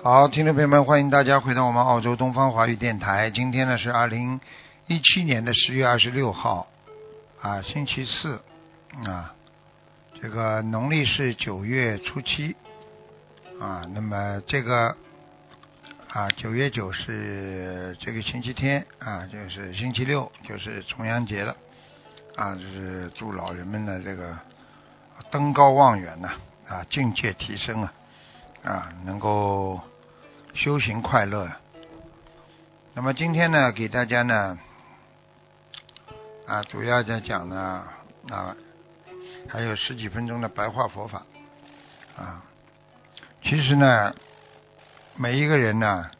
好，听众朋友们，欢迎大家回到我们澳洲东方华语电台。今天呢是二零一七年的十月二十六号，啊，星期四，啊，这个农历是九月初七，啊，那么这个啊九月九是这个星期天，啊，就是星期六，就是重阳节了，啊，就是祝老人们的这个登高望远呐，啊，境界提升啊，啊，能够。修行快乐。那么今天呢，给大家呢，啊，主要在讲呢，啊，还有十几分钟的白话佛法，啊，其实呢，每一个人呢，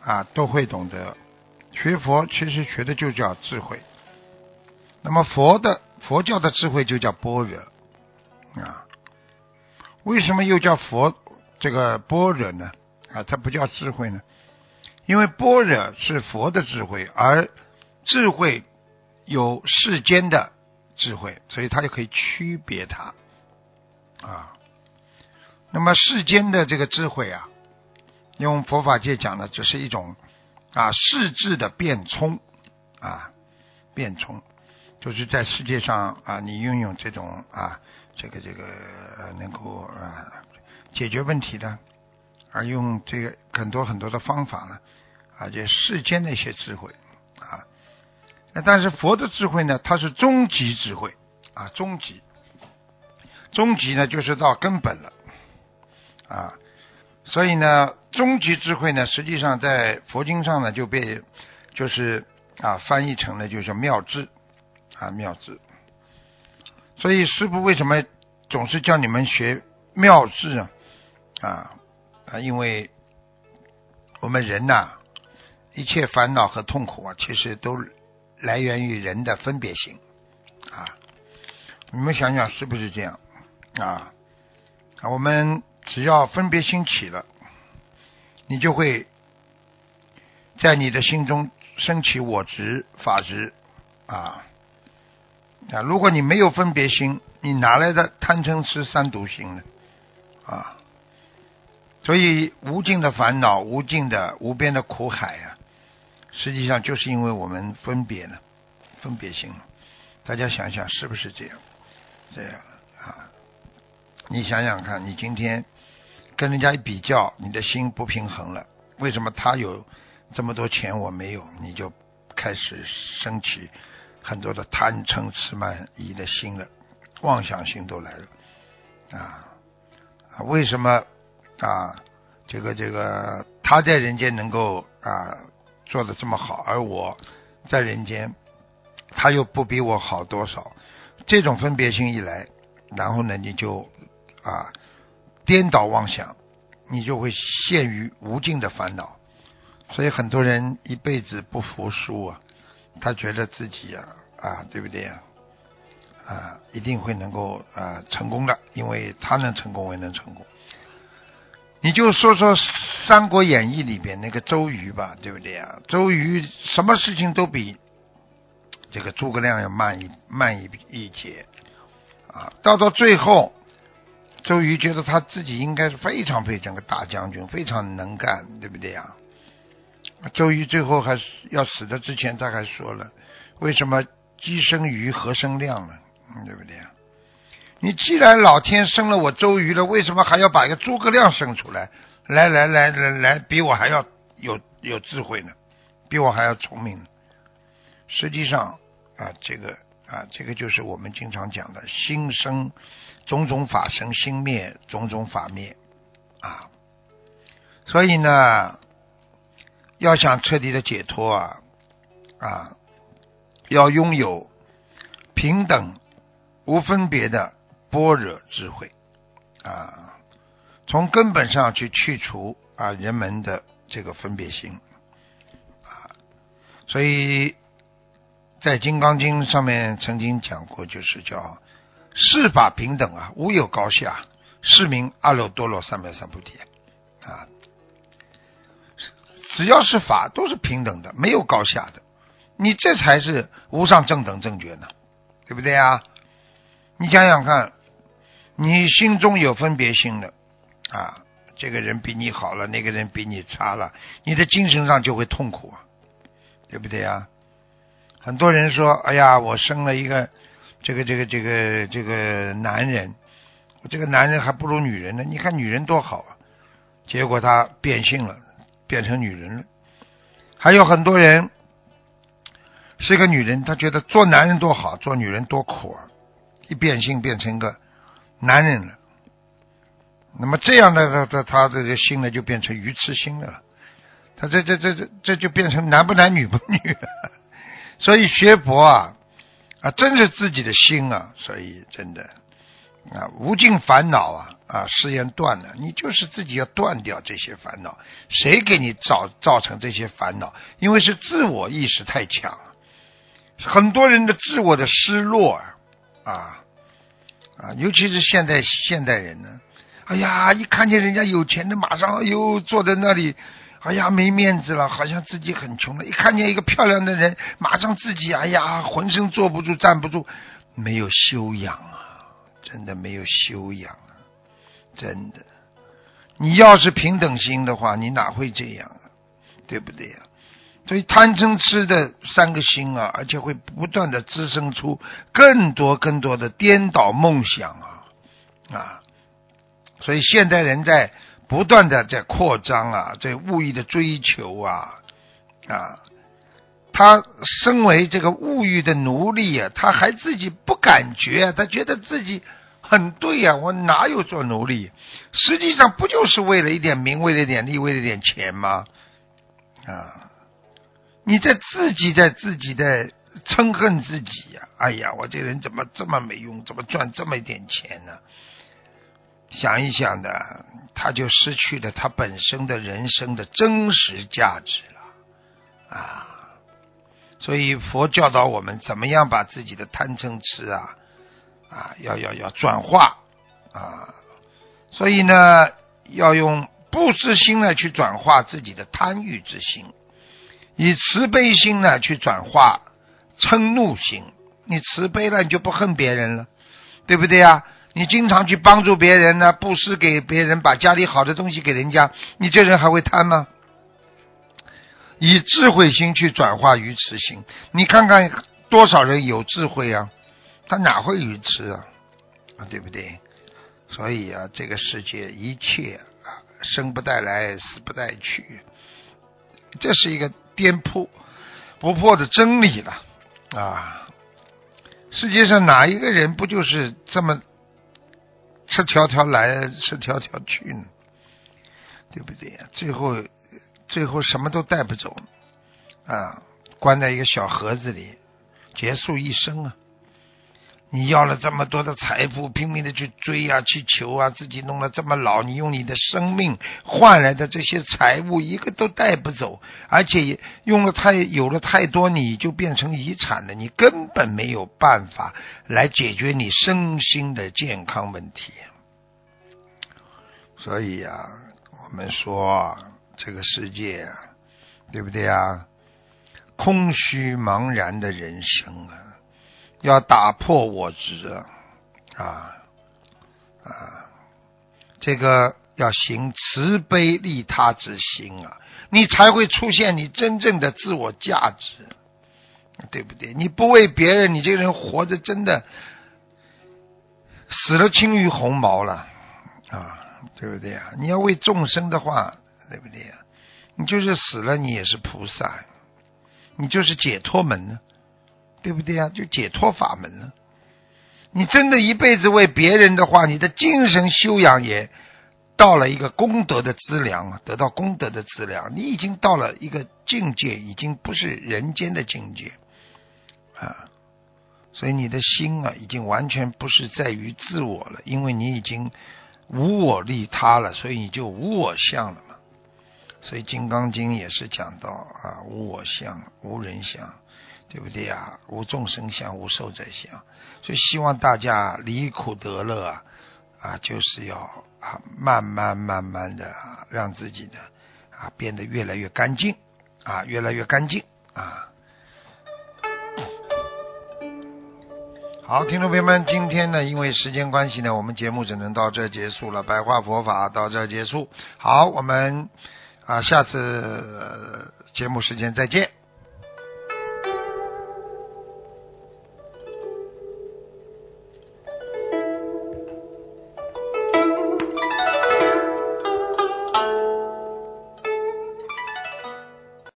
啊，都会懂得学佛，其实学的就叫智慧。那么佛的佛教的智慧就叫般若，啊，为什么又叫佛这个般若呢？啊，它不叫智慧呢，因为般若是佛的智慧，而智慧有世间的智慧，所以它就可以区别它啊。那么世间的这个智慧啊，用佛法界讲的，只是一种啊世智的变聪啊变聪，就是在世界上啊，你拥有这种啊这个这个能够啊解决问题的。而用这个很多很多的方法呢，而且世间的一些智慧啊，那但是佛的智慧呢，它是终极智慧啊，终极，终极呢就是到根本了啊，所以呢，终极智慧呢，实际上在佛经上呢就被就是啊翻译成了就叫妙智啊妙智，所以师父为什么总是叫你们学妙智啊？啊？啊，因为我们人呐，一切烦恼和痛苦啊，其实都来源于人的分别心啊。你们想想是不是这样啊？我们只要分别心起了，你就会在你的心中升起我执、法执啊啊！如果你没有分别心，你哪来的贪嗔痴三毒心呢？啊！所以无尽的烦恼，无尽的无边的苦海啊，实际上就是因为我们分别了，分别心了。大家想想是不是这样？这样啊？你想想看，你今天跟人家一比较，你的心不平衡了。为什么他有这么多钱，我没有？你就开始升起很多的贪嗔痴慢疑的心了，妄想心都来了啊！为什么？啊，这个这个，他在人间能够啊做的这么好，而我在人间，他又不比我好多少。这种分别心一来，然后呢，你就啊颠倒妄想，你就会陷于无尽的烦恼。所以很多人一辈子不服输啊，他觉得自己啊啊，对不对啊？啊，一定会能够啊成功的，因为他能成功，我也能成功。你就说说《三国演义》里边那个周瑜吧，对不对啊？周瑜什么事情都比这个诸葛亮要慢一慢一一截啊！到到最后，周瑜觉得他自己应该是非常非常个大将军，非常能干，对不对呀？周瑜最后还是要死的之前，他还说了：“为什么鸡生鱼，何生亮呢？对不对呀？”你既然老天生了我周瑜了，为什么还要把一个诸葛亮生出来？来来来来来，比我还要有有智慧呢，比我还要聪明。实际上啊，这个啊，这个就是我们经常讲的心生种种法生，心灭种种法灭啊。所以呢，要想彻底的解脱啊啊，要拥有平等无分别的。般若智慧啊，从根本上去去除啊人们的这个分别心啊，所以在《金刚经》上面曾经讲过，就是叫世法平等啊，无有高下，是名阿耨多罗三藐三菩提啊。只要是法，都是平等的，没有高下的。你这才是无上正等正觉呢，对不对啊？你想想看，你心中有分别心的啊，这个人比你好了，那个人比你差了，你的精神上就会痛苦啊，对不对啊？很多人说：“哎呀，我生了一个这个这个这个这个男人，这个男人还不如女人呢。你看女人多好啊！”结果他变性了，变成女人了。还有很多人。是一个女人，她觉得做男人多好，做女人多苦啊！一变性变成个男人了，那么这样的他他他的这心呢，就变成鱼痴心了。他这这这这这就变成男不男女不女。所以学佛啊啊，真是自己的心啊！所以真的啊，无尽烦恼啊啊，誓言断了，你就是自己要断掉这些烦恼。谁给你造造成这些烦恼？因为是自我意识太强。很多人的自我的失落啊啊啊，尤其是现代现代人呢，哎呀，一看见人家有钱的，马上哎呦坐在那里，哎呀没面子了，好像自己很穷了。一看见一个漂亮的人，马上自己哎呀浑身坐不住站不住，没有修养啊，真的没有修养啊，真的。你要是平等心的话，你哪会这样啊？对不对呀？所以贪嗔痴的三个心啊，而且会不断的滋生出更多更多的颠倒梦想啊啊！所以现代人在不断的在扩张啊，在物欲的追求啊啊！他身为这个物欲的奴隶啊，他还自己不感觉，他觉得自己很对呀，我哪有做奴隶？实际上不就是为了一点名，为了一点利，为了一点钱吗？啊！你在自己在自己的憎恨自己呀！哎呀，我这人怎么这么没用？怎么赚这么一点钱呢？想一想的，他就失去了他本身的人生的真实价值了啊！所以佛教导我们怎么样把自己的贪嗔痴啊啊，要要要转化啊！所以呢，要用不知心来去转化自己的贪欲之心。以慈悲心呢去转化嗔怒心，你慈悲了，你就不恨别人了，对不对呀？你经常去帮助别人呢，布施给别人，把家里好的东西给人家，你这人还会贪吗？以智慧心去转化愚痴心，你看看多少人有智慧啊，他哪会愚痴啊？啊，对不对？所以啊，这个世界一切啊，生不带来，死不带去，这是一个。颠扑不破的真理了啊！世界上哪一个人不就是这么赤条条来，赤条条去呢？对不对呀？最后，最后什么都带不走啊！关在一个小盒子里，结束一生啊！你要了这么多的财富，拼命的去追啊，去求啊，自己弄了这么老，你用你的生命换来的这些财物，一个都带不走，而且用了太有了太多，你就变成遗产了，你根本没有办法来解决你身心的健康问题。所以啊，我们说这个世界啊，对不对啊？空虚茫然的人生啊！要打破我执啊啊！这个要行慈悲利他之心啊，你才会出现你真正的自我价值，对不对？你不为别人，你这个人活着真的死了轻于鸿毛了啊，对不对啊？你要为众生的话，对不对呀？你就是死了，你也是菩萨，你就是解脱门呢。对不对啊？就解脱法门了。你真的一辈子为别人的话，你的精神修养也到了一个功德的资粮啊，得到功德的资粮。你已经到了一个境界，已经不是人间的境界啊。所以你的心啊，已经完全不是在于自我了，因为你已经无我利他了，所以你就无我相了嘛。所以《金刚经》也是讲到啊，无我相，无人相，对不对啊？无众生相，无寿者相。所以希望大家离苦得乐啊，啊，就是要啊，慢慢慢慢的啊让自己呢啊变得越来越干净啊，越来越干净啊。好，听众朋友们，今天呢，因为时间关系呢，我们节目只能到这结束了。白话佛法到这结束。好，我们啊，下次节目时间再见。